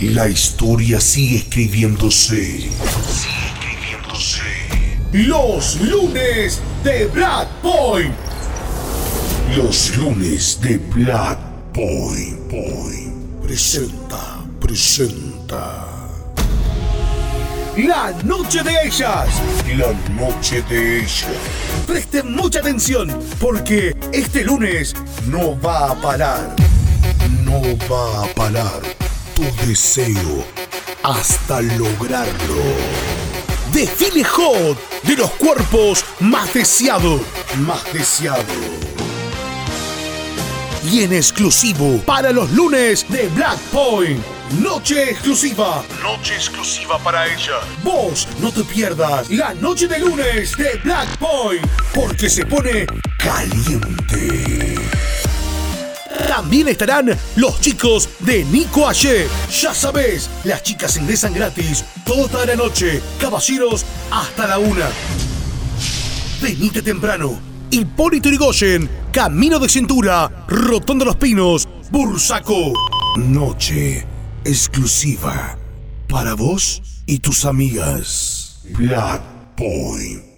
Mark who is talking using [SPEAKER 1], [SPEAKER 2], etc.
[SPEAKER 1] La historia sigue escribiéndose. Sigue escribiéndose.
[SPEAKER 2] Los lunes de Black Point.
[SPEAKER 1] Los lunes de Black Point. Point. Presenta, presenta.
[SPEAKER 2] La noche de ellas.
[SPEAKER 1] La noche de ellas.
[SPEAKER 2] Presten mucha atención porque este lunes no va a parar.
[SPEAKER 1] No va a parar tu deseo hasta lograrlo.
[SPEAKER 2] Desfile Hot de los cuerpos más deseados.
[SPEAKER 1] Más deseado.
[SPEAKER 2] Y en exclusivo para los lunes de Black Point. Noche exclusiva.
[SPEAKER 1] Noche exclusiva para ella.
[SPEAKER 2] Vos no te pierdas la noche de lunes de Black Point. Porque se pone
[SPEAKER 1] Caliente.
[SPEAKER 2] También estarán los chicos de Nico Ayer. Ya sabes, las chicas ingresan gratis toda la noche. Caballeros, hasta la una. Venite temprano. Hipólito Yrigoyen, Camino de Cintura, Rotonda Los Pinos, Bursaco.
[SPEAKER 1] Noche exclusiva para vos y tus amigas. Black Point.